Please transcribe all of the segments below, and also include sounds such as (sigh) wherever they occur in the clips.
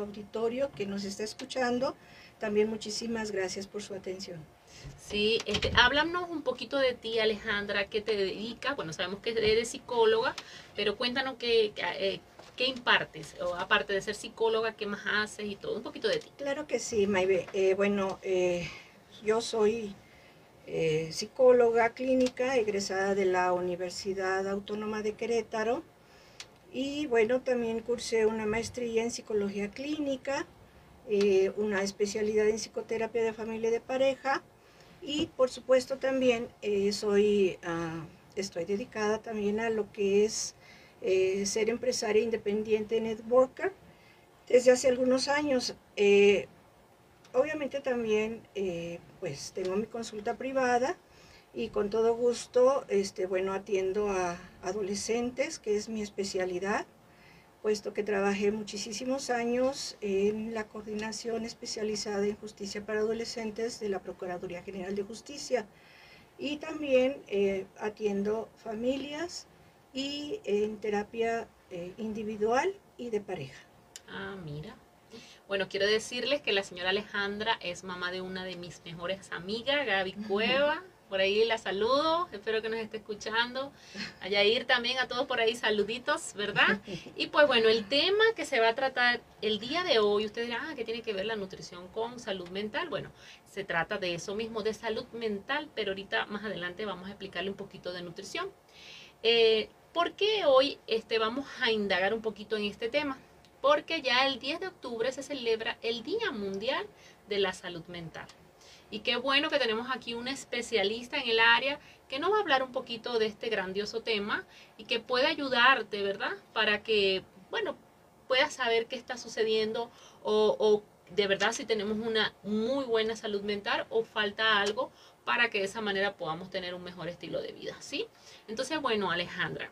nuestro auditorio que nos está escuchando. También muchísimas gracias por su atención. Sí, este, háblanos un poquito de ti, Alejandra, qué te dedicas. Bueno, sabemos que eres psicóloga, pero cuéntanos qué, eh, qué impartes, o aparte de ser psicóloga, qué más haces y todo, un poquito de ti. Claro que sí, Maybe. Eh, bueno, eh, yo soy psicóloga clínica, egresada de la Universidad Autónoma de Querétaro. Y bueno, también cursé una maestría en psicología clínica, una especialidad en psicoterapia de familia y de pareja y por supuesto también eh, soy, ah, estoy dedicada también a lo que es eh, ser empresaria independiente networker desde hace algunos años. Eh, obviamente también pues tengo mi consulta privada y con todo gusto este, bueno, atiendo a adolescentes, que es mi especialidad puesto que trabajé muchísimos años en la coordinación especializada en justicia para adolescentes de la Procuraduría General de Justicia y también eh, atiendo familias y en terapia eh, individual y de pareja. Ah, mira. Bueno, quiero decirles que la señora Alejandra es mamá de una de mis mejores amigas, Gaby Cueva. Por ahí la saludo, espero que nos esté escuchando. A Yair también, a todos por ahí, saluditos, ¿verdad? Y pues bueno, el tema que se va a tratar el día de hoy, ustedes dirán, ah, ¿qué tiene que ver la nutrición con salud mental? Bueno, se trata de eso mismo, de salud mental, pero ahorita más adelante vamos a explicarle un poquito de nutrición. Eh, ¿Por qué hoy este, vamos a indagar un poquito en este tema? Porque ya el 10 de octubre se celebra el Día Mundial de la Salud Mental. Y qué bueno que tenemos aquí un especialista en el área que nos va a hablar un poquito de este grandioso tema y que puede ayudarte, ¿verdad? Para que, bueno, puedas saber qué está sucediendo o, de verdad si tenemos una muy buena salud mental o falta algo para que de esa manera podamos tener un mejor estilo de vida, ¿sí? Entonces, bueno, Alejandra,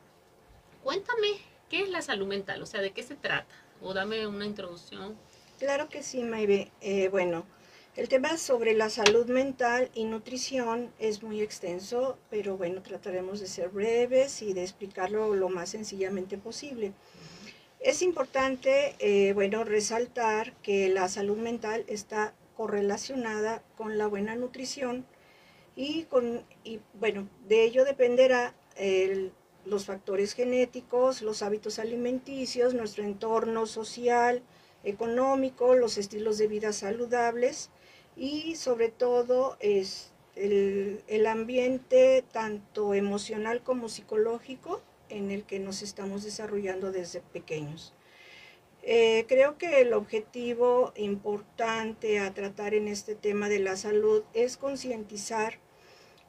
cuéntame qué es la salud mental, o sea, de qué se trata, o dame una introducción. Claro que sí, Maybe. Eh, bueno, el tema sobre la salud mental y nutrición es muy extenso, pero bueno, trataremos de ser breves y de explicarlo lo más sencillamente posible. Es importante, eh, bueno, resaltar que la salud mental está correlacionada con la buena nutrición y, con, y bueno, de ello dependerá los factores genéticos, los hábitos alimenticios, nuestro entorno social, económico, los estilos de vida saludables, y sobre todo es el, ambiente tanto emocional como psicológico en el que nos estamos desarrollando desde pequeños. Eh, creo que el objetivo importante a tratar en este tema de la salud es concientizar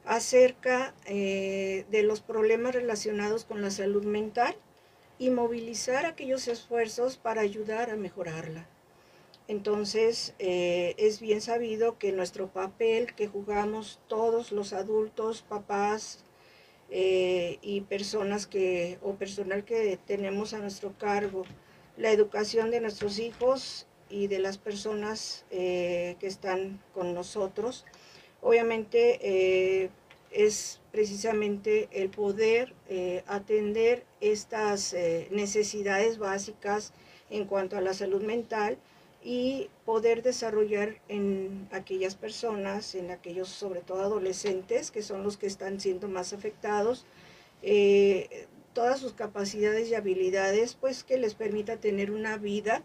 acerca eh, de los problemas relacionados con la salud mental y movilizar aquellos esfuerzos para ayudar a mejorarla. Entonces, eh, es bien sabido que nuestro papel que jugamos todos los adultos, papás eh, y personas que, o personal que tenemos a nuestro cargo, la educación de nuestros hijos y de las personas eh, que están con nosotros, obviamente es precisamente el poder atender estas necesidades básicas en cuanto a la salud mental y poder desarrollar en aquellas personas, en aquellos sobre todo adolescentes, que son los que están siendo más afectados, eh, todas sus capacidades y habilidades, pues que les permita tener una vida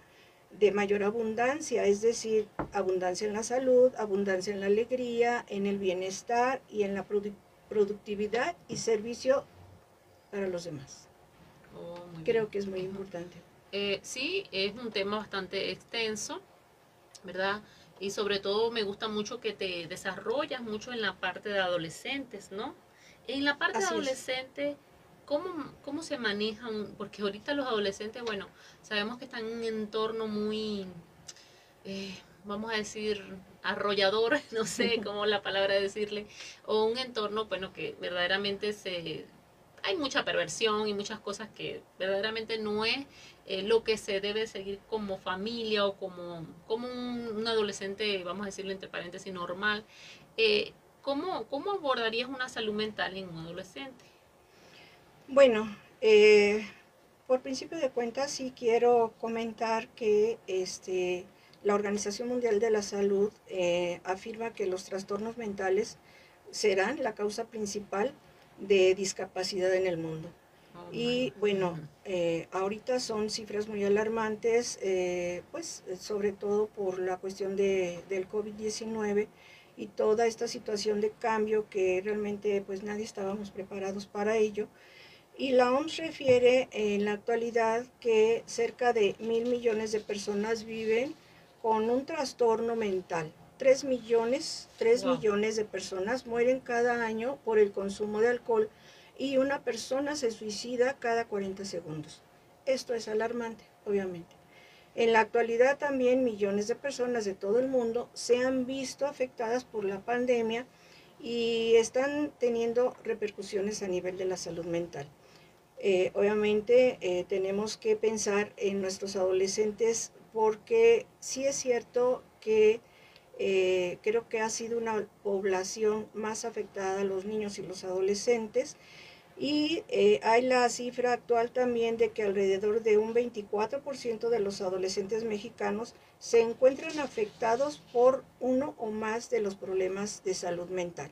de mayor abundancia, es decir, abundancia en la salud, abundancia en la alegría, en el bienestar y en la productividad y servicio para los demás. Oh, Creo que es muy importante. Eh, sí, es un tema bastante extenso, ¿verdad? Y sobre todo me gusta mucho que te desarrollas mucho en la parte de adolescentes, ¿no? En la parte de adolescentes, ¿cómo, ¿cómo se manejan? Porque ahorita los adolescentes, bueno, sabemos que están en un entorno muy, eh, vamos a decir, arrollador, (laughs) no sé cómo la palabra decirle, o un entorno, bueno, que verdaderamente se, hay mucha perversión y muchas cosas que verdaderamente no es eh, lo que se debe seguir como familia o como, como un, adolescente, vamos a decirlo entre paréntesis, normal. Eh, ¿cómo, ¿Cómo abordarías una salud mental en un adolescente? Bueno, eh, por principio de cuentas sí quiero comentar que este, la Organización Mundial de la Salud afirma que los trastornos mentales serán la causa principal de discapacidad en el mundo. Y bueno, eh, ahorita son cifras muy alarmantes, eh, pues sobre todo por la cuestión de, del COVID-19 y toda esta situación de cambio que realmente pues nadie estábamos preparados para ello. Y la OMS refiere en la actualidad que cerca de mil millones de personas viven con un trastorno mental. Tres millones, tres Wow. millones de personas mueren cada año por el consumo de alcohol y una persona se suicida cada 40 segundos. Esto es alarmante, obviamente. En la actualidad también millones de personas de todo el mundo se han visto afectadas por la pandemia y están teniendo repercusiones a nivel de la salud mental. Eh, obviamente eh, tenemos que pensar en nuestros adolescentes porque sí es cierto que eh, creo que ha sido una población más afectada los niños y los adolescentes y eh, hay la cifra actual también de que alrededor de un 24% de los adolescentes mexicanos se encuentran afectados por uno o más de los problemas de salud mental.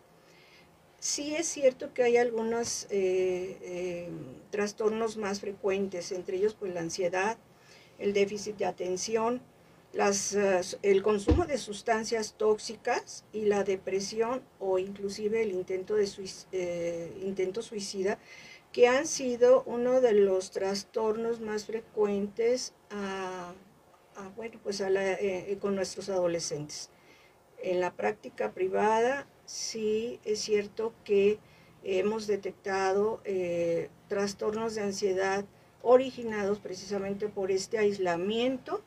Sí es cierto que hay algunos eh, eh, trastornos más frecuentes, entre ellos pues la ansiedad, el déficit de atención, las, eh, el consumo de sustancias tóxicas y la depresión o inclusive el intento, de eh, intento suicida, que han sido uno de los trastornos más frecuentes a- bueno, pues a la- eh, con nuestros adolescentes. En la práctica privada sí es cierto que hemos detectado trastornos de ansiedad originados precisamente por este aislamiento.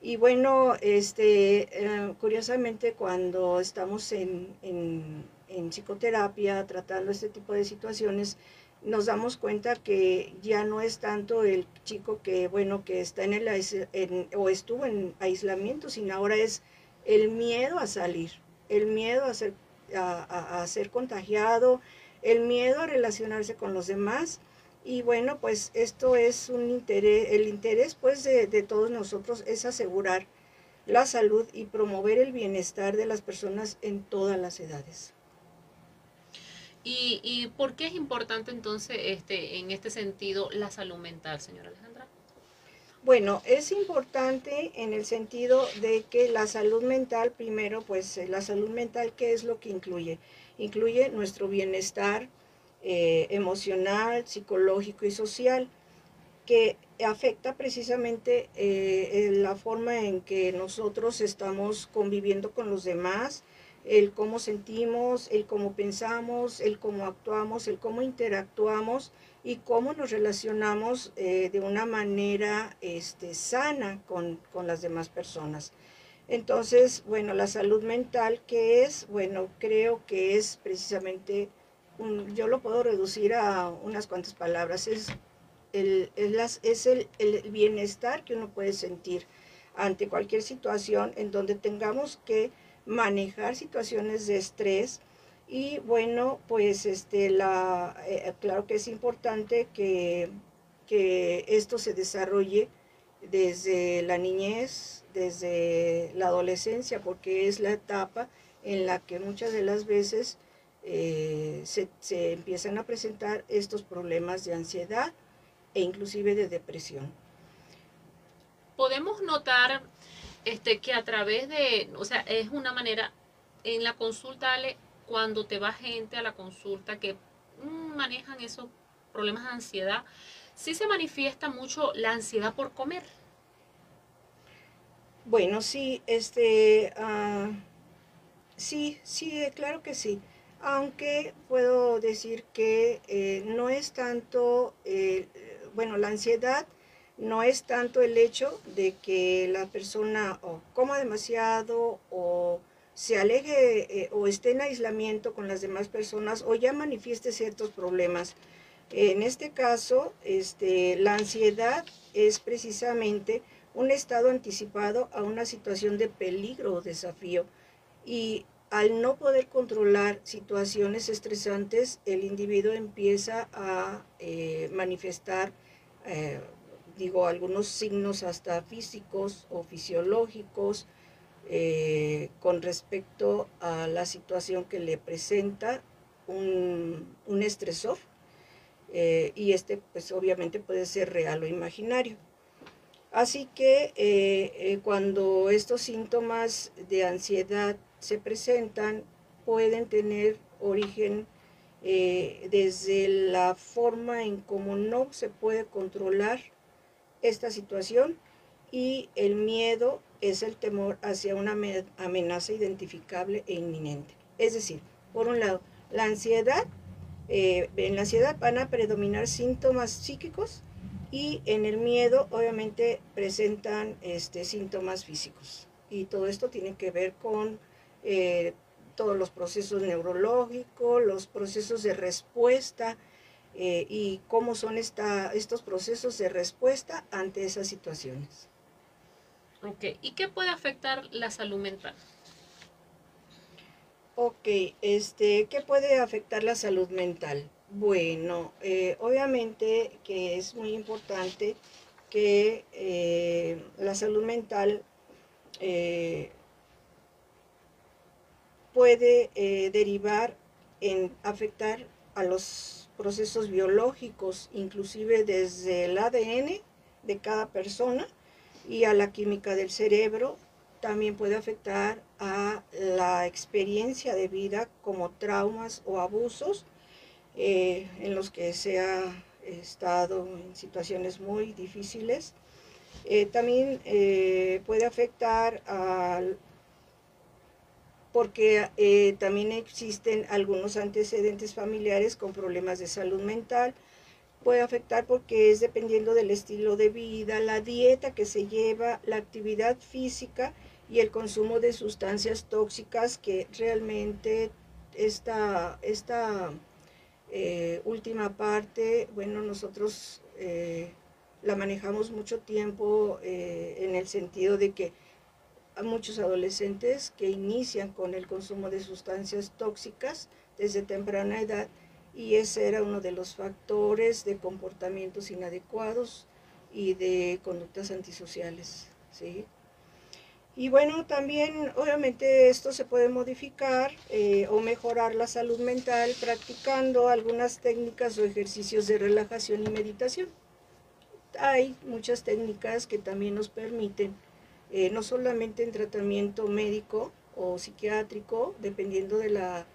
Y bueno, este, eh, curiosamente cuando estamos en, en- en psicoterapia tratando este tipo de situaciones, nos damos cuenta que ya no es tanto el chico que, bueno, que está en el en- o estuvo en aislamiento, sino ahora es el miedo a salir, el miedo a ser, a, a- a ser contagiado, el miedo a relacionarse con los demás. Y bueno, pues esto es un interés, el interés pues de, de todos nosotros es asegurar la salud y promover el bienestar de las personas en todas las edades. ¿Y, y por qué es importante entonces este, en este sentido la salud mental, señora Alejandra? Bueno, es importante en el sentido de que la salud mental, primero, pues eh, la salud mental, ¿qué es lo que incluye? Incluye nuestro bienestar eh, emocional, psicológico y social, que afecta precisamente eh, la forma en que nosotros estamos conviviendo con los demás, el cómo sentimos, el cómo pensamos, el cómo actuamos, el cómo interactuamos y cómo nos relacionamos eh, de una manera este, sana con, con las demás personas. Entonces, bueno, la salud mental, ¿qué es? Bueno, creo que es precisamente, yo lo puedo reducir a unas cuantas palabras, es el, es el, el bienestar que uno puede sentir ante cualquier situación en donde tengamos que manejar situaciones de estrés. Y bueno, pues este, la, eh, claro que es importante que, que esto se desarrolle desde la niñez, desde la adolescencia, porque es la etapa en la que muchas de las veces eh, se, se empiezan a presentar estos problemas de ansiedad e inclusive de depresión. Podemos notar este, que a través de, o sea, es una manera, en la consulta, Ale, cuando te va gente a la consulta que mm, manejan esos problemas de ansiedad, sí se manifiesta mucho la ansiedad por comer. Bueno, sí, este, ah, sí, sí, claro que sí. Aunque puedo decir que eh, no es tanto, eh, bueno, la ansiedad no es tanto el hecho de que la persona coma demasiado o se aleje eh, o esté en aislamiento con las demás personas o ya manifieste ciertos problemas. En este caso, este, la ansiedad es precisamente un estado anticipado a una situación de peligro o desafío y al no poder controlar situaciones estresantes, el individuo empieza a eh, manifestar eh, digo, algunos signos hasta físicos o fisiológicos eh, con respecto a la situación que le presenta un, un estresor y este pues obviamente puede ser real o imaginario. Así que cuando estos síntomas de ansiedad se presentan, pueden tener origen desde la forma en cómo no se puede controlar esta situación y el miedo es el temor hacia una amenaza identificable e inminente. Es decir, por un lado, la ansiedad, eh, en la ansiedad van a predominar síntomas psíquicos y en el miedo obviamente presentan este, síntomas físicos. Y todo esto tiene que ver con eh, todos los procesos neurológicos, los procesos de respuesta eh, y cómo son esta, estos procesos de respuesta ante esas situaciones. Ok, ¿y qué puede afectar la salud mental? Ok, este, ¿qué puede afectar la salud mental? Bueno, eh, obviamente que es muy importante que eh, la salud mental eh, puede derivar en afectar a los procesos biológicos, inclusive desde el ADN de cada persona, y a la química del cerebro. También puede afectar a la experiencia de vida como traumas o abusos eh, en los que se ha estado en situaciones muy difíciles. Eh, también eh, puede afectar al porque también existen algunos antecedentes familiares con problemas de salud mental, puede afectar porque es dependiendo del estilo de vida, la dieta que se lleva, la actividad física y el consumo de sustancias tóxicas que realmente esta, esta eh, última parte, bueno, nosotros eh, la manejamos mucho tiempo eh, en el sentido de que hay muchos adolescentes que inician con el consumo de sustancias tóxicas desde temprana edad y ese era uno de los factores de comportamientos inadecuados y de conductas antisociales. ¿sí? Y bueno, también obviamente esto se puede modificar eh, o mejorar la salud mental practicando algunas técnicas o ejercicios de relajación y meditación. Hay muchas técnicas que también nos permiten, eh, no solamente en tratamiento médico o psiquiátrico, dependiendo de la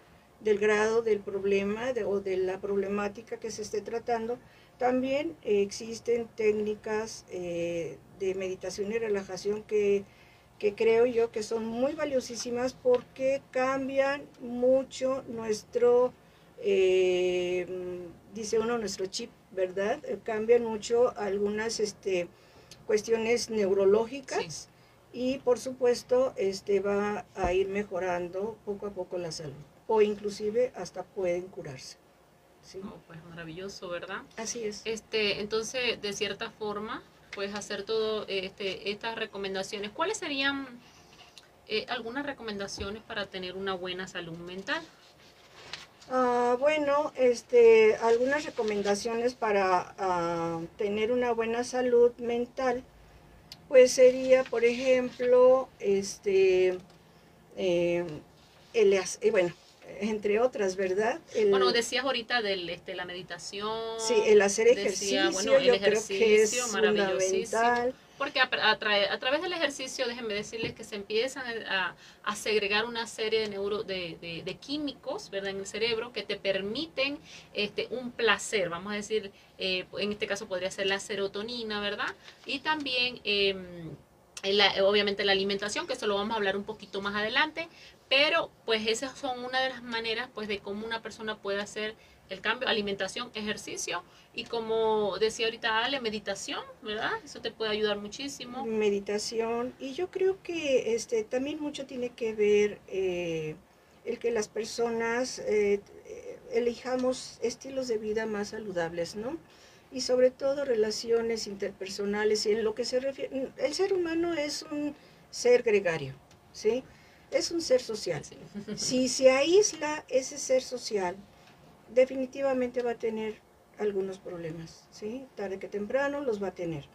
del grado del problema o de la problemática que se esté tratando. También existen técnicas eh, de meditación y relajación que, creo yo que son muy valiosísimas porque cambian mucho nuestro, eh, dice uno, nuestro chip, ¿verdad? Eh, cambian mucho algunas este, cuestiones neurológicas. Y por supuesto, este va a ir mejorando poco a poco la salud o inclusive hasta pueden curarse. ¿sí? Oh, pues maravilloso, ¿verdad? Así es. Este, entonces, de cierta forma, puedes hacer todo este, estas recomendaciones. ¿Cuáles serían eh, algunas recomendaciones para tener una buena salud mental? Ah, bueno, este, algunas recomendaciones para ah, tener una buena salud mental, pues sería, por ejemplo, este, eh, el, bueno, entre otras, ¿verdad? bueno, decías ahorita de este, la meditación. Sí, el hacer ejercicio, bueno, el ejercicio, creo Porque a, a, través del ejercicio, déjenme decirles que se empiezan a, segregar una serie de, neuro, de, químicos ¿verdad? en el cerebro que te permiten este, un placer, vamos a decir, eh, en este caso podría ser la serotonina, ¿verdad? Y también... Em, obviamente la alimentación, que eso lo vamos a hablar un poquito más adelante, pero pues esas son una de las maneras pues de cómo una persona puede hacer el cambio, alimentación, ejercicio y como decía ahorita Ale, meditación, ¿verdad? Eso te puede ayudar muchísimo. Meditación y yo creo que este también mucho tiene que ver eh, el que las personas eh, elijamos estilos de vida más saludables, ¿no? Y sobre todo relaciones interpersonales y en lo que se refiere, el ser humano es un ser gregario, ¿sí? es un ser social. Si se aísla ese ser social, definitivamente va a tener algunos problemas, ¿sí? Tarde que temprano los va a tener.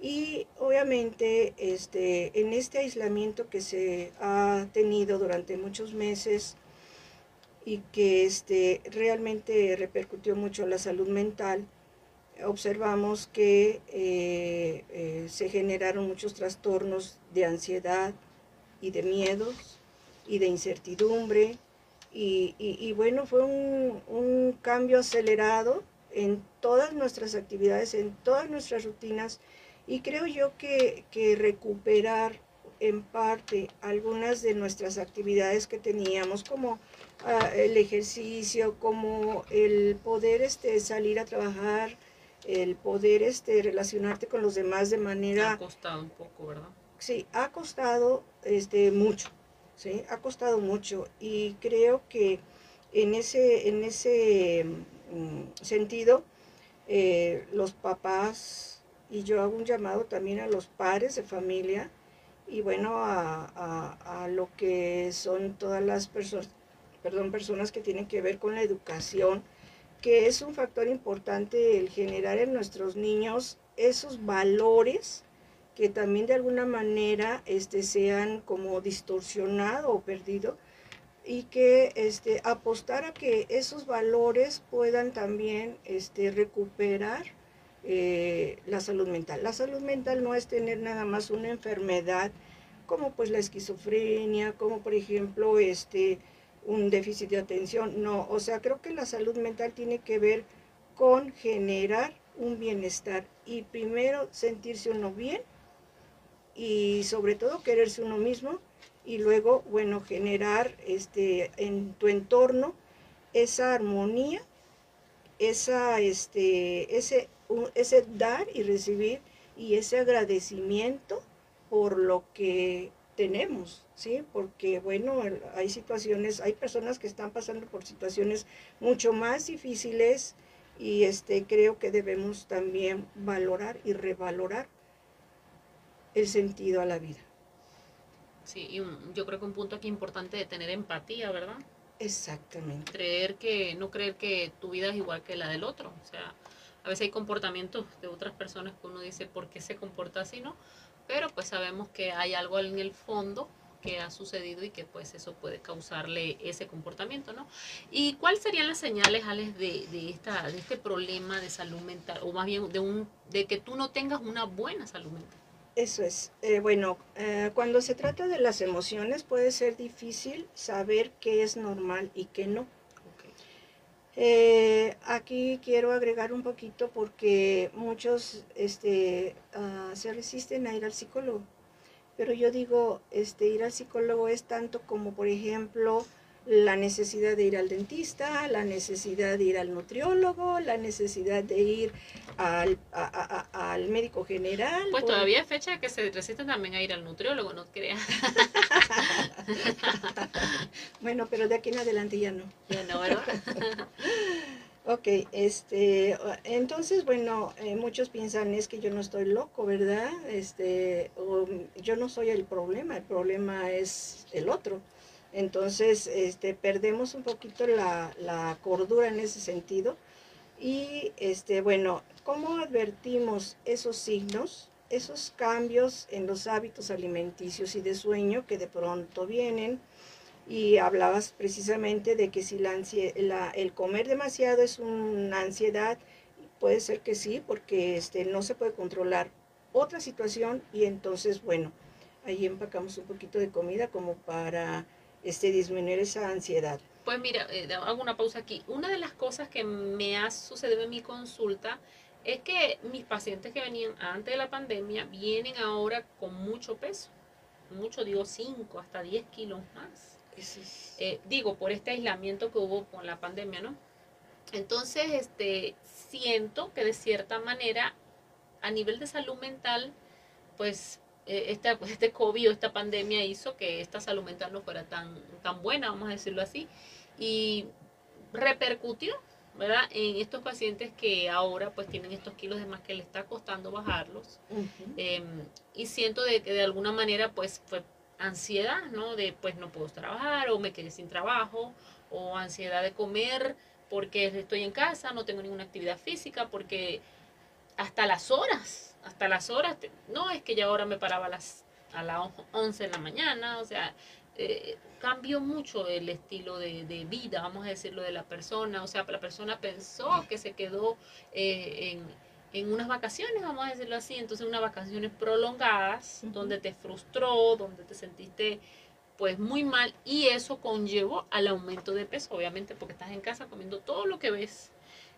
Y obviamente este, en este aislamiento que se ha tenido durante muchos meses y que este, realmente repercutió mucho en la salud mental, observamos que eh, eh, se generaron muchos trastornos de ansiedad y de miedos y de incertidumbre. Y, bueno, fue un, un cambio acelerado en todas nuestras actividades, en todas nuestras rutinas y creo yo que, recuperar en parte algunas de nuestras actividades que teníamos, como ah, el ejercicio, como el poder este, salir a trabajar, el poder este, relacionarte con los demás de manera... Ha costado un poco, ¿verdad? Sí, ha costado este, mucho, ¿sí? Ha costado mucho y creo que en ese, en ese mm, sentido, eh, los papás y yo hago un llamado también a los padres de familia y bueno, a, lo que son todas las personas, perdón, personas que tienen que ver con la educación, que es un factor importante el generar en nuestros niños esos valores que también de alguna manera este, sean como distorsionado o perdido y que este, apostar a que esos valores puedan también este, recuperar eh, la salud mental. La salud mental no es tener nada más una enfermedad como pues la esquizofrenia, como por ejemplo este un déficit de atención, no, o sea, creo que la salud mental tiene que ver con generar un bienestar y primero sentirse uno bien y sobre todo quererse uno mismo y luego, bueno, generar este en tu entorno esa armonía, esa este ese ese dar y recibir y ese agradecimiento por lo que tenemos, ¿sí? Porque, bueno, hay situaciones, hay personas que están pasando por situaciones mucho más difíciles y este, creo que debemos también valorar y revalorar el sentido a la vida. Sí, y yo creo que un punto aquí importante de tener empatía, ¿verdad? Exactamente. Creer que, no creer que tu vida es igual que la del otro, o sea, a veces hay comportamientos de otras personas que uno dice por qué se comporta así, ¿no? Pero pues sabemos que hay algo en el fondo que ha sucedido y que pues eso puede causarle ese comportamiento, ¿no? ¿Y cuáles serían las señales, Alex, de, de, esta, de este problema de salud mental, o más bien de, un, de que tú no tengas una buena salud mental? Eso es. Eh, bueno, eh, cuando se trata de las emociones puede ser difícil saber qué es normal y qué no. Eh, aquí quiero agregar un poquito porque muchos este, ah, se resisten a ir al psicólogo. Pero yo digo, este, ir al psicólogo es tanto como, por ejemplo, la necesidad de ir al dentista, la necesidad de ir al nutriólogo, la necesidad de ir al, al médico general. Pues todavía hay fecha que se resisten también a ir al nutriólogo, no creas. (laughs) bueno, pero de aquí en adelante ya no. Ya no, ¿verdad? (laughs) Ok, este, entonces, bueno, eh, muchos piensan es que yo no estoy loco, ¿verdad? Este, o yo no soy el problema, el problema es el otro. Entonces, este, perdemos un poquito la, cordura en ese sentido. Y, este, bueno, ¿cómo advertimos esos signos, esos cambios en los hábitos alimenticios y de sueño que de pronto vienen? Y hablabas precisamente de que si la, el comer demasiado es una ansiedad, puede ser que sí, porque este, no se puede controlar otra situación y entonces, bueno, ahí empacamos un poquito de comida como para este, disminuir esa ansiedad. Pues mira, eh, hago una pausa aquí. Una de las cosas que me ha sucedido en mi consulta es que mis pacientes que venían antes de la pandemia vienen ahora con mucho peso. Mucho, digo 5 hasta 10 kilos más. Eh, digo, por este aislamiento que hubo con la pandemia, ¿no? Entonces, este, siento que de cierta manera, a nivel de salud mental, pues eh, esta, pues, (laughs) este COVID o esta pandemia hizo que esta salud mental no fuera tan, tan buena, vamos a decirlo así, y repercutió, ¿verdad? En estos pacientes que ahora pues tienen estos kilos de más que le está costando bajarlos. Em, y siento de que de alguna manera pues fue ansiedad, ¿no? De pues no puedo trabajar o me quedé sin trabajo o ansiedad de comer porque estoy en casa, no tengo ninguna actividad física, porque hasta las horas, hasta las horas, no es que ya ahora me paraba a las, a las 11 de la mañana, o sea, eh, cambió mucho el estilo de, vida, vamos a decirlo, de la persona, o sea, la persona pensó que se quedó eh, en en unas vacaciones, vamos a decirlo así, entonces unas vacaciones prolongadas, donde te frustró, donde te sentiste pues muy mal y eso conllevó al aumento de peso, obviamente porque estás en casa comiendo todo lo que ves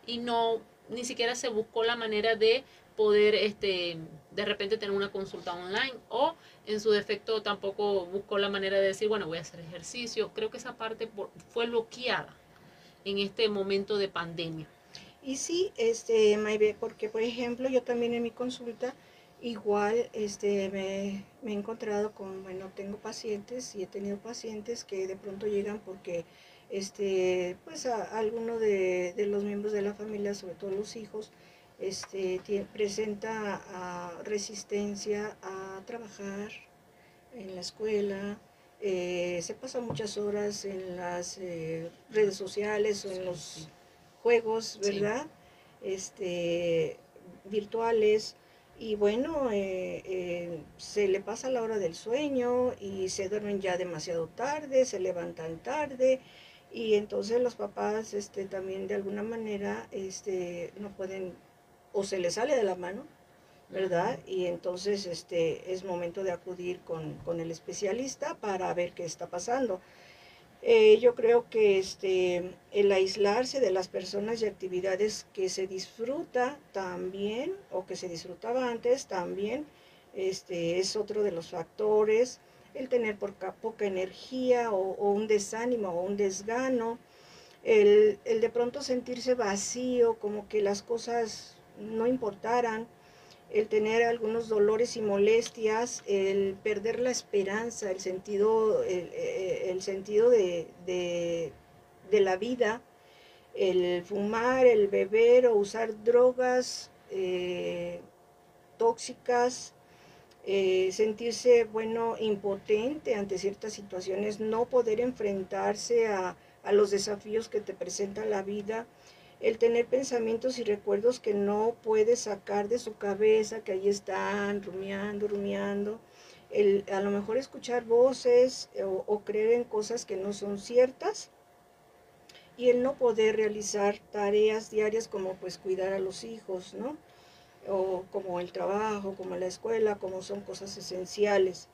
y no ni siquiera se buscó la manera de poder este de repente tener una consulta online o en su defecto tampoco buscó la manera de decir, bueno, voy a hacer ejercicio. Creo que esa parte fue bloqueada en este momento de pandemia. Y sí, este, Maybe, porque por ejemplo yo también en mi consulta igual este, me, he encontrado con, bueno, tengo pacientes y he tenido pacientes que de pronto llegan porque este, pues a, alguno de, los miembros de la familia, sobre todo los hijos, este, presenta resistencia a trabajar en la escuela, eh, se pasa muchas horas en las eh, redes sociales o en los juegos, ¿verdad? Este, virtuales. Y bueno, eh, eh, se le pasa la hora del sueño y se duermen ya demasiado tarde, se levantan tarde y entonces los papás este, también de alguna manera este, no pueden o se les sale de la mano, ¿verdad? Y entonces este, es momento de acudir con, con el especialista para ver qué está pasando. Eh, yo creo que este, el aislarse de las personas y actividades que se disfruta también, o que se disfrutaba antes también, este, es otro de los factores. El tener poca, poca energía o, un desánimo o un desgano, el, el de pronto sentirse vacío, como que las cosas no importaran, el tener algunos dolores y molestias, el perder la esperanza, el sentido, el, eh, sentido de, la vida, el fumar, el beber o usar drogas eh, tóxicas, eh, sentirse, bueno, impotente ante ciertas situaciones, no poder enfrentarse a, a los desafíos que te presenta la vida, el tener pensamientos y recuerdos que no puede sacar de su cabeza, que ahí están rumiando, rumiando, el a lo mejor escuchar voces o, creer en cosas que no son ciertas y el no poder realizar tareas diarias como pues cuidar a los hijos, ¿no? O como el trabajo, como la escuela, como son cosas esenciales.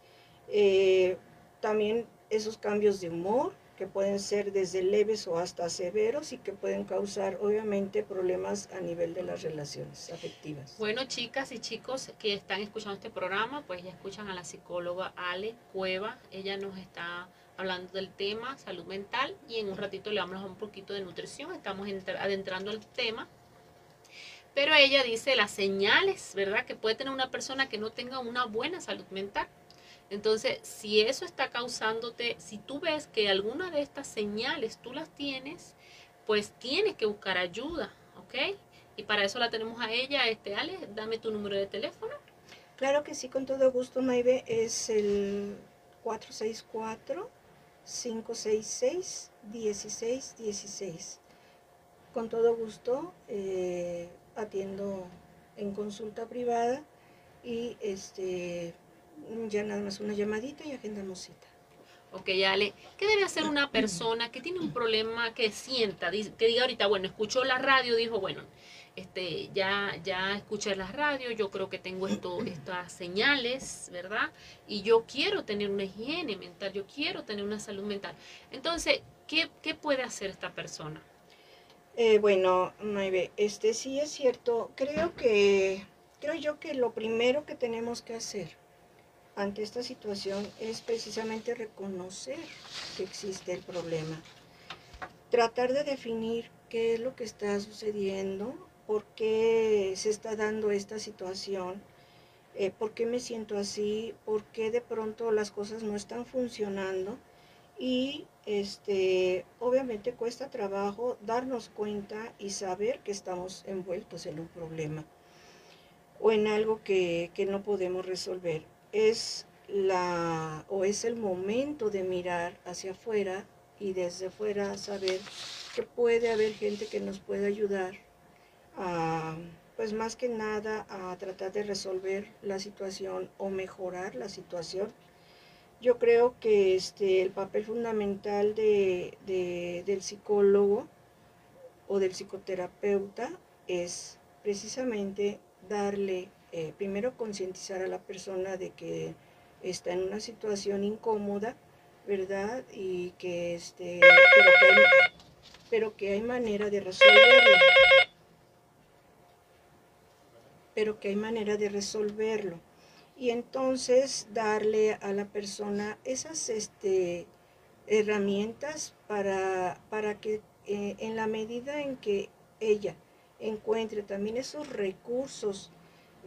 Eh, también esos cambios de humor, que pueden ser desde leves o hasta severos y que pueden causar obviamente problemas a nivel de las relaciones afectivas. Bueno, chicas y chicos que están escuchando este programa, pues ya escuchan a la psicóloga Ale Cueva, ella nos está hablando del tema salud mental y en un ratito le vamos a un poquito de nutrición, estamos adentrando al tema. Pero ella dice las señales, ¿verdad? Que puede tener una persona que no tenga una buena salud mental. Entonces, si eso está causándote, si tú ves que alguna de estas señales tú las tienes, pues tienes que buscar ayuda, ¿ok? Y para eso la tenemos a ella, este Ale, dame tu número de teléfono. Claro que sí, con todo gusto, Maybe, es el 464-566-1616. Con todo gusto, eh, atiendo en consulta privada y este ya nada más una llamadita y agendamos cita. Ok, Ale, ¿qué debe hacer una (clears throat) persona que tiene un problema que sienta, que diga ahorita, bueno, escuchó la radio, dijo, bueno, este, ya, ya escuché la radio, yo creo que tengo esto, (clears throat) estas señales, ¿verdad? Y yo quiero tener una higiene mental, yo quiero tener una salud mental. Entonces, ¿qué, qué puede hacer esta persona? Eh, bueno, Maybe, este sí es cierto. Creo que, creo yo que lo primero que tenemos que hacer ante esta situación es precisamente reconocer que existe el problema. Tratar de definir qué es lo que está sucediendo, por qué se está dando esta situación, eh, por qué me siento así, por qué de pronto las cosas no están funcionando y este, obviamente cuesta trabajo darnos cuenta y saber que estamos envueltos en un problema o en algo que, que no podemos resolver es la o es el momento de mirar hacia afuera y desde fuera saber que puede haber gente que nos pueda ayudar a, pues más que nada, a tratar de resolver la situación o mejorar la situación. Yo creo que este, el papel fundamental de, del psicólogo o del psicoterapeuta es precisamente darle, eh, primero concientizar a la persona de que está en una situación incómoda, ¿verdad? Y que, este, pero que hay, manera de resolverlo. Pero que hay manera de resolverlo. Y entonces darle a la persona esas este, herramientas para, para que eh, en la medida en que ella encuentre también esos recursos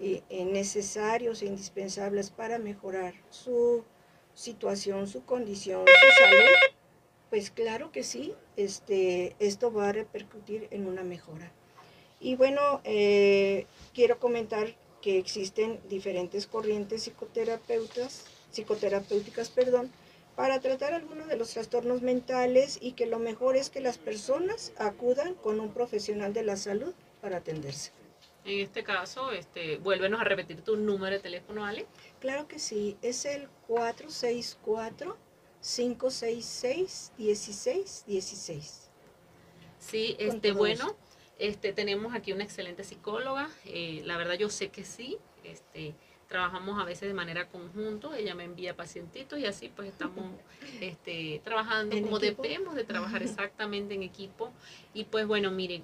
eh, necesarios e indispensables para mejorar su situación, su condición, su salud, pues claro que sí, este, esto va a repercutir en una mejora. Y bueno, eh, quiero comentar que existen diferentes corrientes psicoterapéuticas, perdón, para tratar algunos de los trastornos mentales y que lo mejor es que las personas acudan con un profesional de la salud para atenderse. En este caso, este, vuélvenos a repetir tu número de teléfono, Ale. Claro que sí, es el 464-566-1616. Sí, este, bueno, este, tenemos aquí una excelente psicóloga, eh, la verdad yo sé que sí, este, trabajamos a veces de manera conjunto, ella me envía pacientitos y así pues estamos (laughs) este, trabajando como debemos de trabajar (laughs) exactamente en equipo. Y pues bueno, miren,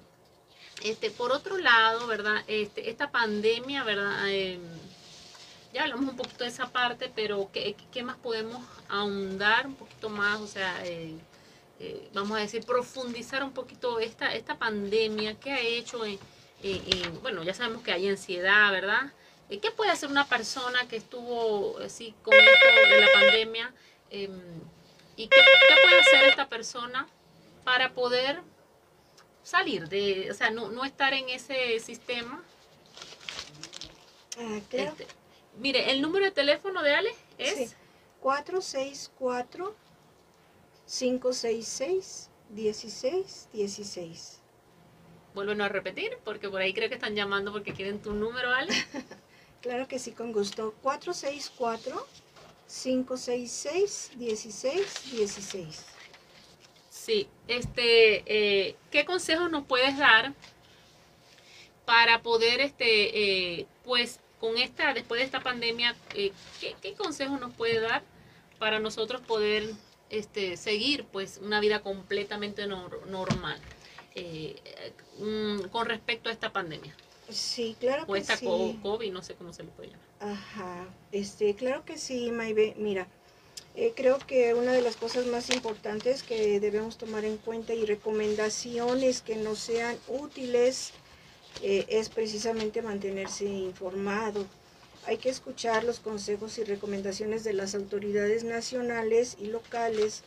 este, por otro lado, ¿verdad? Este, esta pandemia, ¿verdad? Em, ya hablamos un poquito de esa parte, pero ¿qué, más podemos ahondar un poquito más? O sea, eh, eh, vamos a decir, profundizar un poquito esta, esta pandemia, ¿qué ha hecho? En, bueno, ya sabemos que hay ansiedad, ¿verdad? Eh, ¿Qué puede hacer una persona que estuvo así con esto de la pandemia? Em, ¿Y qué puede hacer esta persona para poder salir de, o sea, no, no estar en ese sistema. Ah, claro. Este, mire, el número de teléfono de Ale es 464 566 1616. Vuelven a repetir, porque por ahí creo que están llamando porque quieren tu número, Ale. (laughs) claro que sí, con gusto. 464 566 1616. Sí, este, eh, ¿qué consejos nos puedes dar para poder, este, eh, pues, con esta, después de esta pandemia, eh, ¿qué, consejos nos puede dar para nosotros poder, este, seguir, pues, una vida completamente normal mm, con respecto a esta pandemia? Sí, claro o esta COVID, no sé cómo se le puede llamar. Ajá, este, claro que sí, Maybe. Mira, eh, creo que una de las cosas más importantes que debemos tomar en cuenta y recomendaciones que nos sean útiles eh, es precisamente mantenerse informado. Hay que escuchar los consejos y recomendaciones de las autoridades nacionales y locales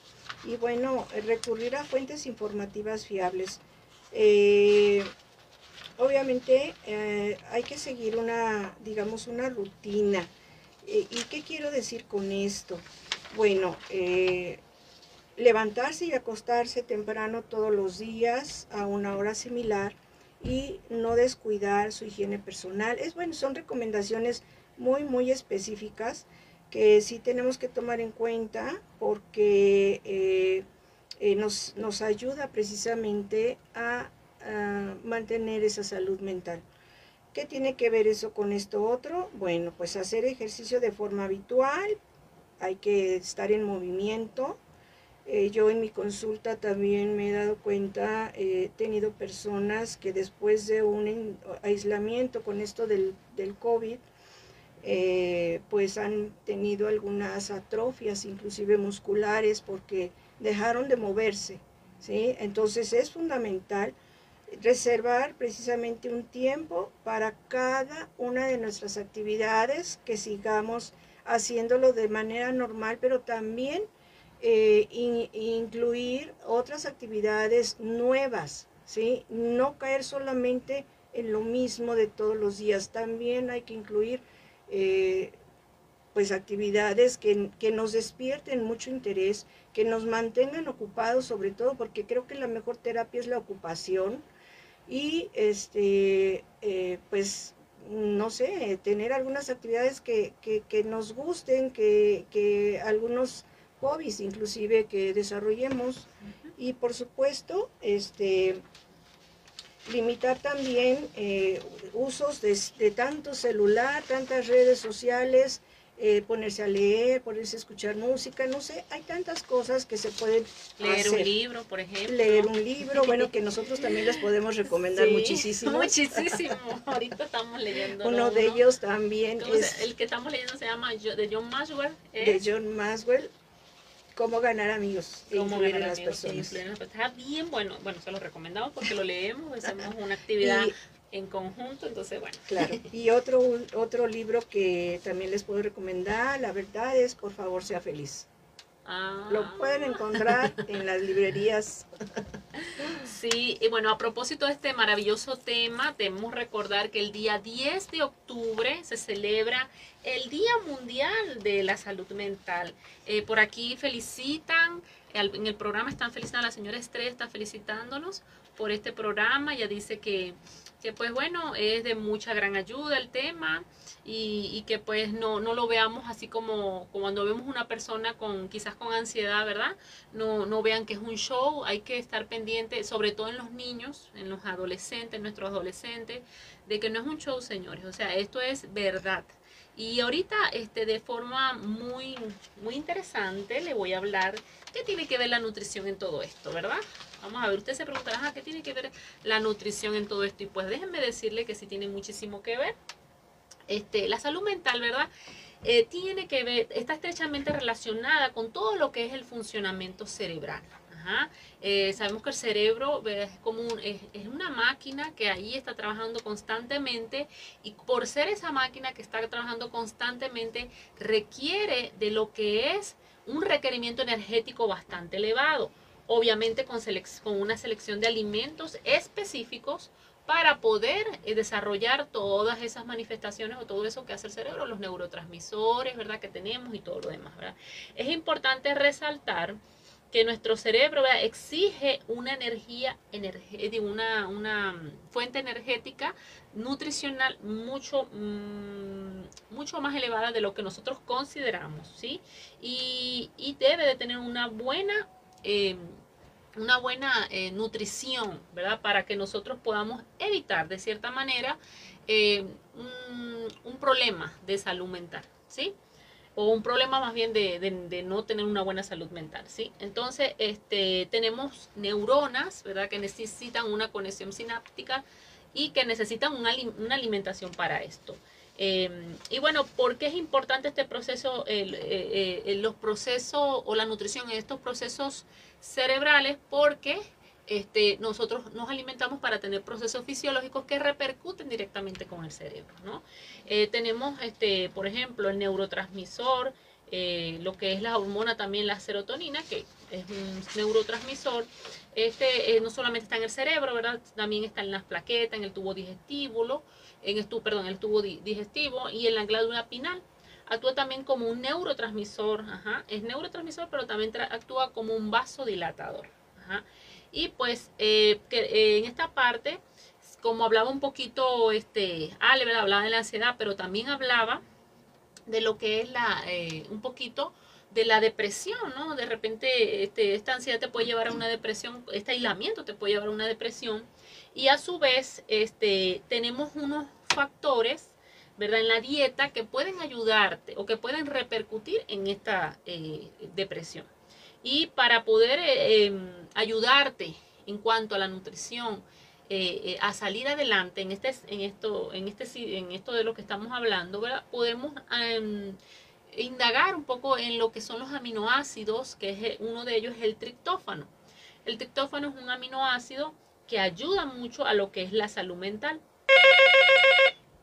y bueno, recurrir a fuentes informativas fiables. Eh, obviamente hay que seguir una, digamos, una rutina. ¿Y qué quiero decir con esto? Bueno, eh, levantarse y acostarse temprano todos los días a una hora similar y no descuidar su higiene personal. Es bueno, son recomendaciones muy, muy específicas que sí tenemos que tomar en cuenta porque eh, eh, nos, nos, ayuda precisamente a, a, mantener esa salud mental. ¿Qué tiene que ver eso con esto otro? Bueno, pues hacer ejercicio de forma habitual, hay que estar en movimiento. Eh, yo en mi consulta también me he dado cuenta, eh, he tenido personas que después de un aislamiento con esto del, del COVID, eh, pues han tenido algunas atrofias, inclusive musculares, porque dejaron de moverse. ¿sí? Entonces es fundamental reservar precisamente un tiempo para cada una de nuestras actividades que sigamos haciéndolo de manera normal, pero también eh, incluir otras actividades nuevas, ¿sí? No caer solamente en lo mismo de todos los días, también hay que incluir eh, pues actividades que, que, nos despierten mucho interés, que nos mantengan ocupados sobre todo, porque creo que la mejor terapia es la ocupación y este, eh, pues no sé, tener algunas actividades que, que, que nos gusten, que, que, algunos hobbies inclusive que desarrollemos. Y por supuesto este limitar también eh, usos de, de, tanto celular, tantas redes sociales, eh, ponerse a leer, ponerse a escuchar música, no sé, hay tantas cosas que se pueden leer un libro, por ejemplo. Leer un libro, bueno, que nosotros también les podemos recomendar muchísimo. Muchísimo, (laughs) ahorita estamos leyendo. Uno de ellos también es... El que estamos leyendo se llama de John Maxwell. De John Maxwell, cómo ganar amigos e cómo ganar las personas. Está bien bueno, bueno, se lo recomendamos porque lo leemos, (laughs) hacemos una actividad en conjunto, entonces bueno. Claro, (laughs) y otro, otro libro que también les puedo recomendar, la verdad es Por favor sea feliz. Ah. Lo pueden encontrar en las librerías. (laughs) Sí, y bueno, a propósito de este maravilloso tema, debemos recordar que el día 10 de octubre se celebra el Día Mundial de la Salud Mental. Eh, por aquí felicitan, en el programa están felicitando, la señora Estrella está felicitándonos por este programa, ya dice que que pues bueno, es de mucha gran ayuda el tema y, que pues no, no, lo veamos así como, cuando vemos una persona con quizás con ansiedad, ¿verdad? No, no vean que es un show, hay que estar pendiente, sobre todo en los niños, en los adolescentes, nuestros adolescentes, de que no es un show, señores, o sea, esto es verdad. Y ahorita, este, de forma muy, muy interesante, le voy a hablar qué tiene que ver la nutrición en todo esto, ¿verdad? Vamos a ver, usted se preguntará, ah, ¿qué tiene que ver la nutrición en todo esto? Y pues déjenme decirle que sí tiene muchísimo que ver. Este, la salud mental, ¿verdad? Eh, tiene que ver, está estrechamente relacionada con todo lo que es el funcionamiento cerebral. Eh, sabemos que el cerebro es como es, una máquina que ahí está trabajando constantemente y por ser esa máquina que está trabajando constantemente requiere de lo que es un requerimiento energético bastante elevado, obviamente con, con una selección de alimentos específicos para poder eh, desarrollar todas esas manifestaciones o todo eso que hace el cerebro, los neurotransmisores, ¿verdad? Que tenemos y todo lo demás, ¿verdad? Es importante resaltar que nuestro cerebro exige una energía, una, una fuente energética nutricional mucho, mm, mucho más elevada de lo que nosotros consideramos, ¿sí? Y, debe de tener una buena, eh, una buena eh, nutrición, ¿verdad? Para que nosotros podamos evitar, de cierta manera, eh, un, un problema de salud mental, ¿sí? O un problema más bien de, no tener una buena salud mental, ¿sí? Entonces, este, tenemos neuronas, ¿verdad? Que necesitan una conexión sináptica y que necesitan una, alimentación para esto. Em, y bueno, ¿por qué es importante este proceso, el, eh, eh, los procesos o la nutrición en estos procesos cerebrales? Porque este, nosotros nos alimentamos para tener procesos fisiológicos que repercuten directamente con el cerebro. ¿no? Eh, tenemos, este, por ejemplo, el neurotransmisor, eh, lo que es la hormona también, la serotonina, que es un neurotransmisor. Este eh, no solamente está en el cerebro, ¿verdad? También está en las plaquetas, en el tubo digestivo, en el, perdón, en el tubo digestivo y en la glándula pinal actúa también como un neurotransmisor, ajá, es neurotransmisor, pero también actúa como un vasodilatador. Ajá. Y pues eh, eh, en esta parte, como hablaba un poquito, este, Ale, hablaba de la ansiedad, pero también hablaba de lo que es la, eh, un poquito de la depresión, ¿no? De repente este, esta ansiedad te puede llevar a una depresión, este aislamiento te puede llevar a una depresión. Y a su vez, este, tenemos unos factores, ¿verdad? En la dieta que pueden ayudarte o que pueden repercutir en esta depresión. Y para poder eh, em, ayudarte en cuanto a la nutrición, eh, eh, a salir adelante en este, en esto, en este, en esto de lo que estamos hablando, podemos em, indagar un poco en lo que son los aminoácidos, que es uno de ellos es el triptófano. El triptófano es un aminoácido que ayuda mucho a lo que es la salud mental.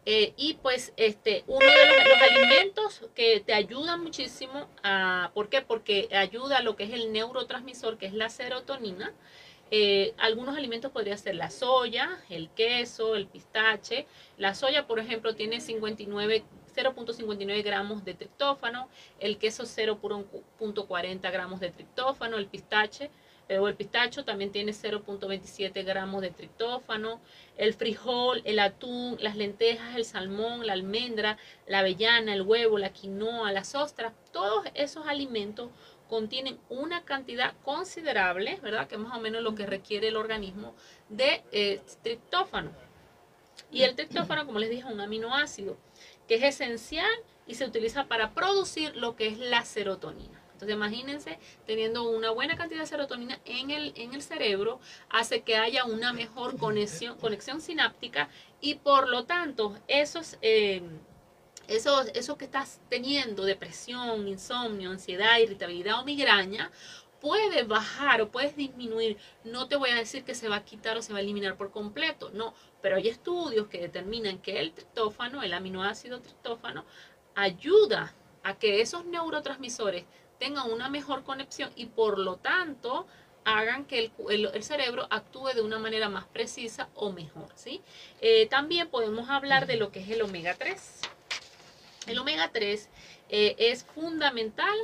Eh, y pues este, uno de los, alimentos que te ayuda muchísimo, a, ¿por qué? Porque ayuda a lo que es el neurotransmisor, que es la serotonina. Eh, algunos alimentos podría ser la soya, el queso, el pistache. La soya, por ejemplo, tiene 59, 0.59 gramos de triptófano, el queso 0.40 gramos de triptófano, el pistache o el pistacho también tiene 0.27 gramos de triptófano, el frijol, el atún, las lentejas, el salmón, la almendra, la avellana, el huevo, la quinoa, las ostras, todos esos alimentos contienen una cantidad considerable, ¿verdad? Que más o menos lo que requiere el organismo de eh, triptófano. Y el triptófano, como les dije, es un aminoácido que es esencial y se utiliza para producir lo que es la serotonina. Entonces imagínense, teniendo una buena cantidad de serotonina en el, en el cerebro, hace que haya una mejor conexión, conexión sináptica y por lo tanto esos... Eh, eso, eso que estás teniendo, depresión, insomnio, ansiedad, irritabilidad o migraña, puede bajar o puedes disminuir. No te voy a decir que se va a quitar o se va a eliminar por completo, no, pero hay estudios que determinan que el triptófano, el aminoácido triptófano, ayuda a que esos neurotransmisores tengan una mejor conexión y por lo tanto hagan que el, cerebro actúe de una manera más precisa o mejor. ¿sí? Eh, también podemos hablar de lo que es el omega 3. El omega 3 eh, es fundamental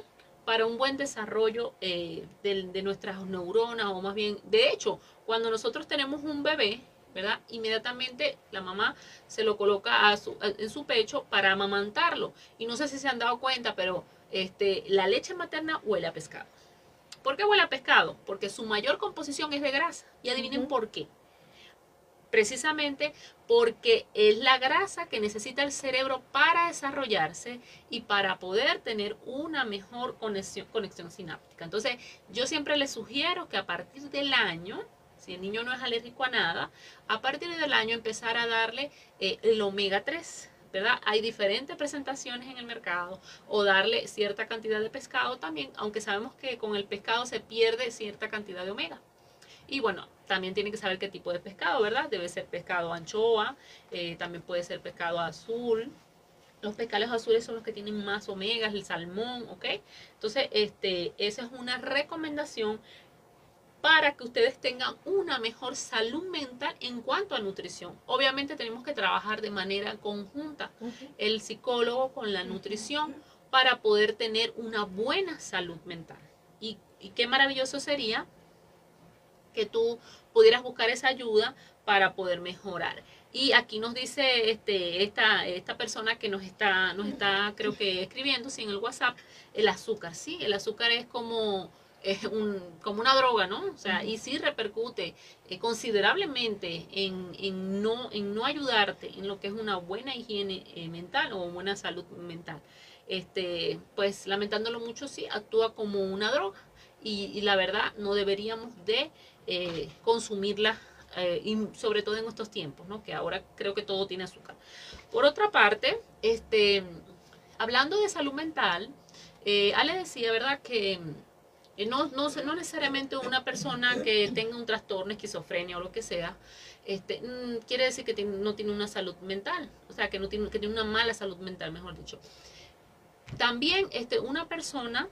para un buen desarrollo eh, de, de, nuestras neuronas o más bien, de hecho, cuando nosotros tenemos un bebé, ¿verdad? Inmediatamente la mamá se lo coloca a su, en su pecho para amamantarlo. Y no sé si se han dado cuenta, pero este, la leche materna huele a pescado. ¿Por qué huele a pescado? Porque su mayor composición es de grasa. Y adivinen por qué. Precisamente porque es la grasa que necesita el cerebro para desarrollarse y para poder tener una mejor conexión, conexión sináptica. Entonces, yo siempre les sugiero que a partir del año, si el niño no es alérgico a nada, a partir del año empezar a darle eh, el omega 3 ¿verdad? Hay diferentes presentaciones en el mercado o darle cierta cantidad de pescado también, aunque sabemos que con el pescado se pierde cierta cantidad de omega. Y bueno, también tiene que saber qué tipo de pescado, ¿verdad? Debe ser pescado anchoa, eh, también puede ser pescado azul. Los pescados azules son los que tienen más omegas, el salmón, ¿ok? Entonces, este, esa es una recomendación para que ustedes tengan una mejor salud mental en cuanto a nutrición. Obviamente tenemos que trabajar de manera conjunta el psicólogo con la nutrición para poder tener una buena salud mental. Y, qué maravilloso sería que tú pudieras buscar esa ayuda para poder mejorar. Y aquí nos dice este, esta, esta persona que nos está, nos está, creo que escribiendo, sí, en el WhatsApp, el azúcar, sí, el azúcar es como es un, como una droga, ¿no? O sea, y sí repercute eh, considerablemente en, no, en no ayudarte en lo que es una buena higiene eh, mental o buena salud mental. Este, pues lamentándolo mucho, sí, actúa como una droga y, la verdad no deberíamos de eh, consumirla y sobre todo en estos tiempos, ¿no? Que ahora creo que todo tiene azúcar. Por otra parte, este, hablando de salud mental, Ale decía, ¿verdad? Que no, no, no necesariamente una persona que tenga un trastorno, esquizofrenia o lo que sea, este, mm, quiere decir que no tiene una salud mental, o sea, que, no tiene, que tiene una mala salud mental, mejor dicho. También este, una persona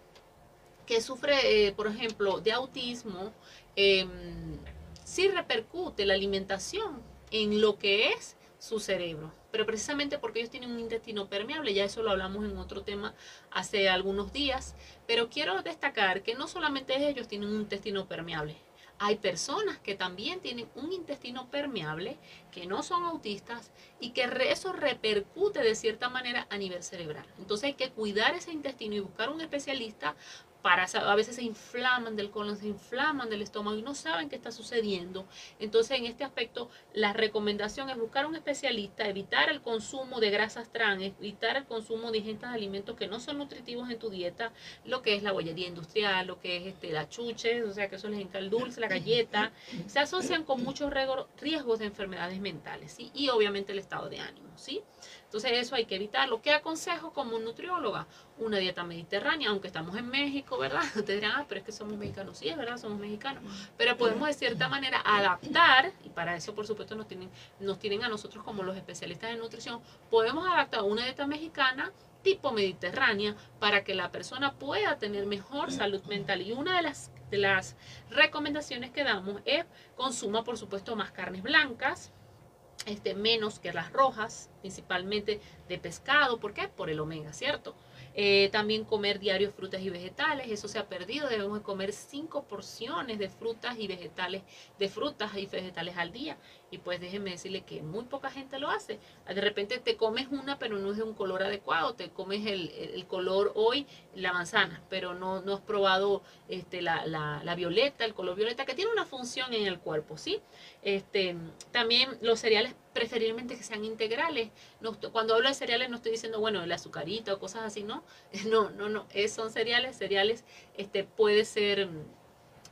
que sufre, eh, por ejemplo, de autismo, eh, sí repercute la alimentación en lo que es su cerebro. Pero precisamente porque ellos tienen un intestino permeable, ya eso lo hablamos en otro tema hace algunos días, pero quiero destacar que no solamente ellos tienen un intestino permeable, hay personas que también tienen un intestino permeable, que no son autistas y que eso repercute de cierta manera a nivel cerebral. Entonces hay que cuidar ese intestino y buscar un especialista para, a veces se inflaman del colon, se inflaman del estómago y no saben qué está sucediendo. Entonces, en este aspecto, la recomendación es buscar un especialista, evitar el consumo de grasas trans, evitar el consumo de distintos alimentos que no son nutritivos en tu dieta, lo que es la bollería industrial, lo que es este, la chuche, o sea, que eso les encanta el dulce, la galleta, se asocian con muchos riesgos de enfermedades mentales, ¿sí? Y obviamente el estado de ánimo, ¿sí? Entonces eso hay que evitarlo. ¿Qué aconsejo como nutrióloga? Una dieta mediterránea, aunque estamos en México, ¿verdad? (laughs) Ustedes dirán, ah, pero es que somos mexicanos. Sí, es verdad, somos mexicanos. Pero podemos de cierta manera adaptar, y para eso por supuesto nos tienen, nos tienen a nosotros como los especialistas en nutrición, podemos adaptar una dieta mexicana tipo mediterránea para que la persona pueda tener mejor salud mental. Y una de las, de las recomendaciones que damos es consuma, por supuesto, más carnes blancas, este, menos que las rojas, principalmente de pescado. ¿Por qué? Por el omega, ¿cierto? Eh, también comer diario frutas y vegetales, eso se ha perdido. Debemos comer cinco porciones de frutas y vegetales, de frutas y vegetales al día. Y pues déjenme decirle que muy poca gente lo hace. De repente te comes una, pero no es de un color adecuado. Te comes el, color hoy, la manzana, pero no, no has probado este, la, la, violeta, el color violeta, que tiene una función en el cuerpo, ¿sí? Este, también los cereales preferiblemente que sean integrales. No, cuando hablo de cereales no estoy diciendo, bueno, el azucarito o cosas así, no. (laughs) No, no, no. son cereales, cereales este, puede ser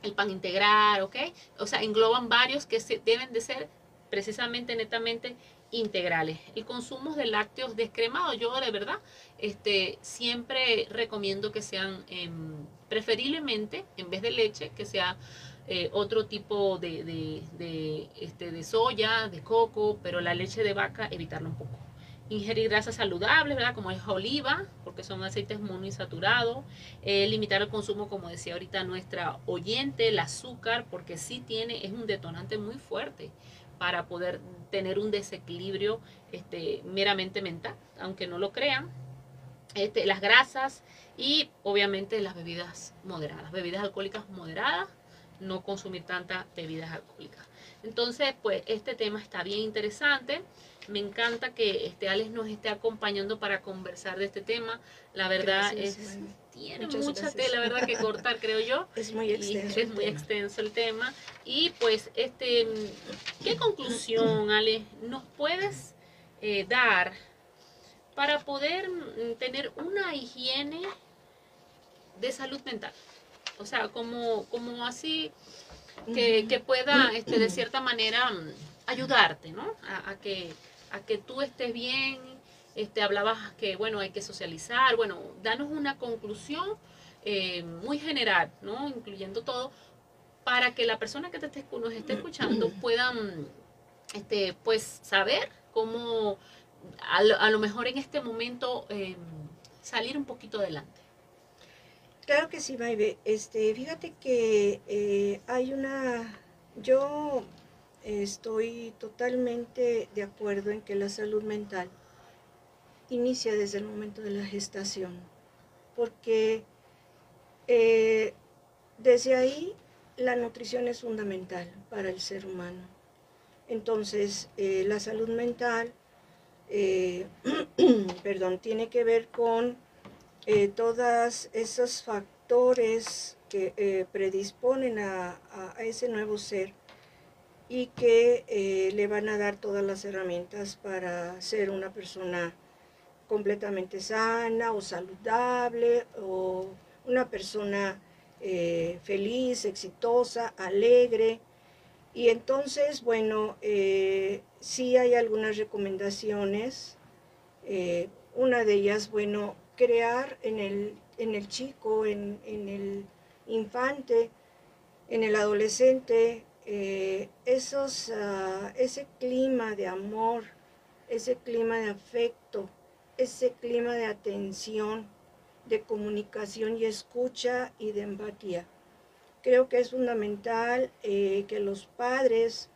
el pan integral, ¿ok? O sea, engloban varios que se, deben de ser precisamente, netamente integrales. El consumo de lácteos descremados, yo de verdad este, siempre recomiendo que sean em, preferiblemente, en vez de leche, que sea eh, otro tipo de, de, este, de soya, de coco, pero la leche de vaca evitarlo un poco. Ingerir grasas saludables, ¿verdad? Como es oliva, porque son aceites monoinsaturados. Eh, limitar el consumo, como decía ahorita nuestra oyente, el azúcar, porque sí tiene, es un detonante muy fuerte para poder tener un desequilibrio este, meramente mental, aunque no lo crean. Este, las grasas y obviamente las bebidas moderadas, bebidas alcohólicas moderadas, no consumir tantas bebidas alcohólicas. Entonces, pues este tema está bien interesante. Me encanta que este Alex nos esté acompañando para conversar de este tema. La verdad es tiene mucha tela, verdad que cortar, creo yo. (laughs) Es muy extenso. es muy extenso el tema. Y pues este ¿qué conclusión, Ale, nos puedes eh, dar para poder mm, tener una higiene de salud mental? O sea, como, como así que, pueda, este, de cierta manera, mm, ayudarte, ¿no? A, que, a que tú estés bien. Este, hablabas que, bueno, hay que socializar. Bueno, danos una conclusión eh, muy general, ¿no? Incluyendo todo, para que la persona que te esté, nos esté escuchando (clears throat) pueda, este, pues, saber cómo, a lo, mejor en este momento, em, salir un poquito adelante. Claro que sí, Maibe. Este, fíjate que eh, hay una, yo estoy totalmente de acuerdo en que la salud mental inicia desde el momento de la gestación, porque eh, desde ahí la nutrición es fundamental para el ser humano. Entonces, eh, la salud mental, (clears throat) perdón, tiene que ver con eh, todos esos factores que eh, predisponen a, ese nuevo ser y que eh, le van a dar todas las herramientas para ser una persona completamente sana o saludable o una persona feliz, exitosa, alegre. Y entonces, bueno, sí hay algunas recomendaciones. una de ellas, bueno, crear en el, en el chico, en, el infante, en el adolescente, eh, esos, ah, ese clima de amor, ese clima de afecto, ese clima de atención, de comunicación y escucha y de empatía. Creo que es fundamental eh, que los padres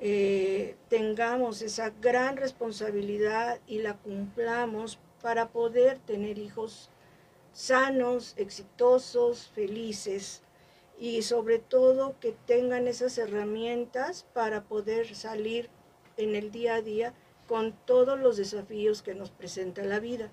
eh, tengamos esa gran responsabilidad y la cumplamos para poder tener hijos sanos, exitosos, felices y sobre todo que tengan esas herramientas para poder salir en el día a día con todos los desafíos que nos presenta la vida.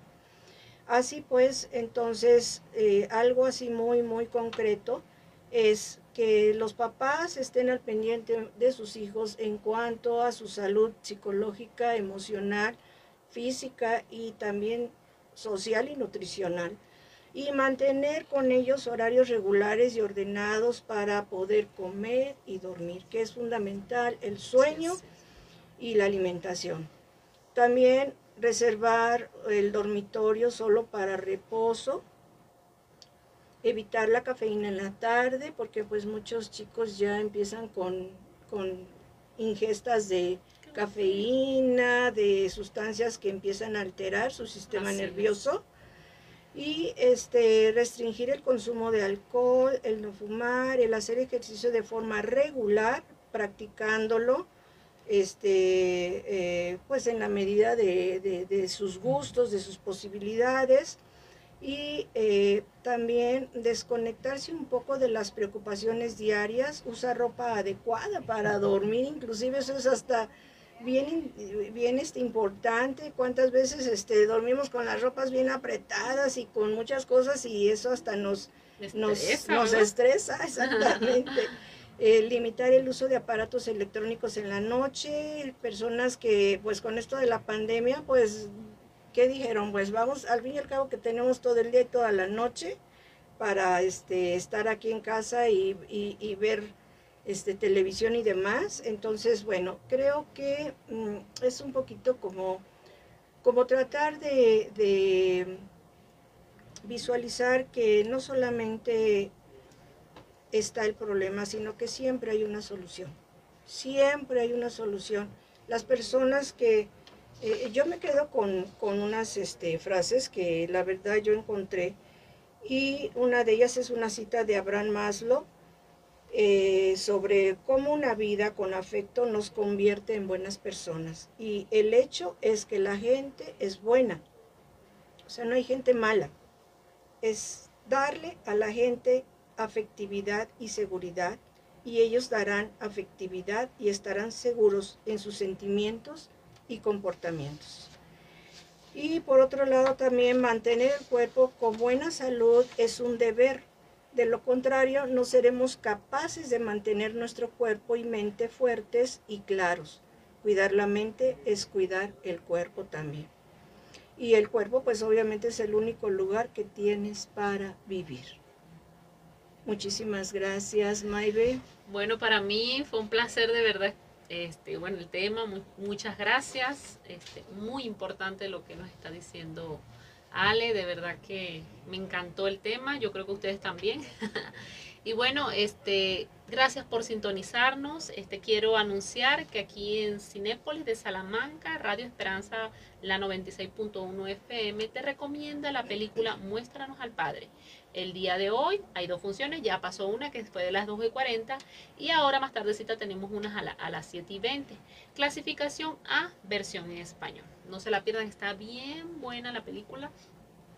Así pues, entonces, eh, algo así muy, muy concreto es que los papás estén al pendiente de sus hijos en cuanto a su salud psicológica, emocional, física y también social y nutricional y mantener con ellos horarios regulares y ordenados para poder comer y dormir, que es fundamental el sueño y la alimentación. También reservar el dormitorio solo para reposo, evitar la cafeína en la tarde, porque pues muchos chicos ya empiezan con, con ingestas de cafeína, de sustancias que empiezan a alterar su sistema nervioso. Y este, restringir el consumo de alcohol, el no fumar, el hacer ejercicio de forma regular, practicándolo, este, eh, pues en la medida de, sus gustos, de sus posibilidades. Y eh, también desconectarse un poco de las preocupaciones diarias, usar ropa adecuada para dormir, inclusive eso es hasta bien, bien este, importante, cuántas veces este, dormimos con las ropas bien apretadas y con muchas cosas y eso hasta nos, nos, nos estresa, (laughs) exactamente. Eh, limitar el uso de aparatos electrónicos en la noche, personas que pues con esto de la pandemia pues, ¿qué dijeron? Pues vamos, al fin y al cabo que tenemos todo el día y toda la noche para este, estar aquí en casa y, ver este, televisión y demás. Entonces, bueno, creo que mm, es un poquito como, como tratar de, visualizar que no solamente está el problema, sino que siempre hay una solución. Siempre hay una solución. Las personas que... Eh, yo me quedo con, unas este, frases que la verdad yo encontré y una de ellas es una cita de Abraham Maslow eh, sobre cómo una vida con afecto nos convierte en buenas personas. Y el hecho es que la gente es buena, o sea, no hay gente mala. Es darle a la gente afectividad y seguridad y ellos darán afectividad y estarán seguros en sus sentimientos y comportamientos. Y por otro lado también mantener el cuerpo con buena salud es un deber. De lo contrario, no seremos capaces de mantener nuestro cuerpo y mente fuertes y claros. Cuidar la mente es cuidar el cuerpo también. Y el cuerpo pues obviamente es el único lugar que tienes para vivir. Muchísimas gracias, Maybe. Bueno, para mí fue un placer de verdad. Este, bueno, el tema, muchas gracias. Este, muy importante lo que nos está diciendo Ale, de verdad que me encantó el tema, yo creo que ustedes también. (laughs) y bueno, este, gracias por sintonizarnos. Este, quiero anunciar que aquí en Cinépolis de Salamanca, Radio Esperanza, la 96.1 FM, te recomienda la película Muéstranos al Padre. El día de hoy hay dos funciones, ya pasó una que fue de las 2 y 40 y ahora más tardecita tenemos unas a, a las 7 y 20. Clasificación A, versión en español. No se la pierdan, está bien buena la película,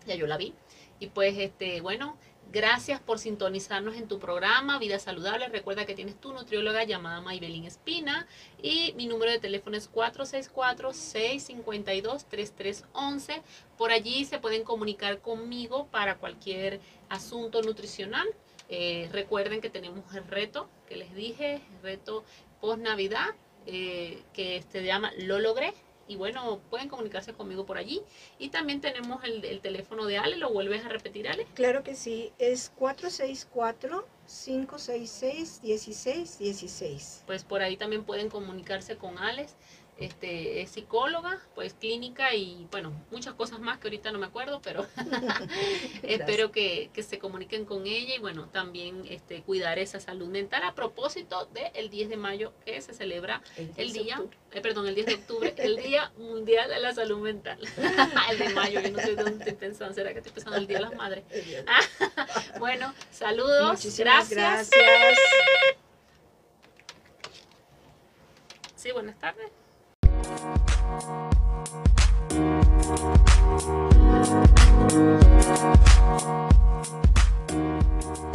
ya yo la vi. Y pues, este, bueno, Gracias por sintonizarnos en tu programa Vida Saludable. Recuerda que tienes tu nutrióloga llamada Maybelline Espina y mi número de teléfono es 464-652-3311. Por allí se pueden comunicar conmigo para cualquier asunto nutricional. Eh, recuerden que tenemos el reto que les dije, el reto post Navidad, eh, que se llama Lo Logré y bueno, pueden comunicarse conmigo por allí. Y también tenemos el, teléfono de Ale, ¿lo vuelves a repetir Ale? Claro que sí, es 464-566-1616. Pues por ahí también pueden comunicarse con Alex este, es psicóloga, pues clínica y bueno, muchas cosas más que ahorita no me acuerdo, pero (laughs) espero que, se comuniquen con ella y bueno, también este, cuidar esa salud mental a propósito del 10 de mayo que se celebra el, día, eh, perdón, el 10 de octubre, el Día Mundial de la Salud Mental. (laughs) el de mayo, yo no sé dónde estoy pensando, ¿será que estoy pensando el Día de las Madres? (laughs) bueno, saludos, gracias. gracias. Sí, buenas tardes. Thank you.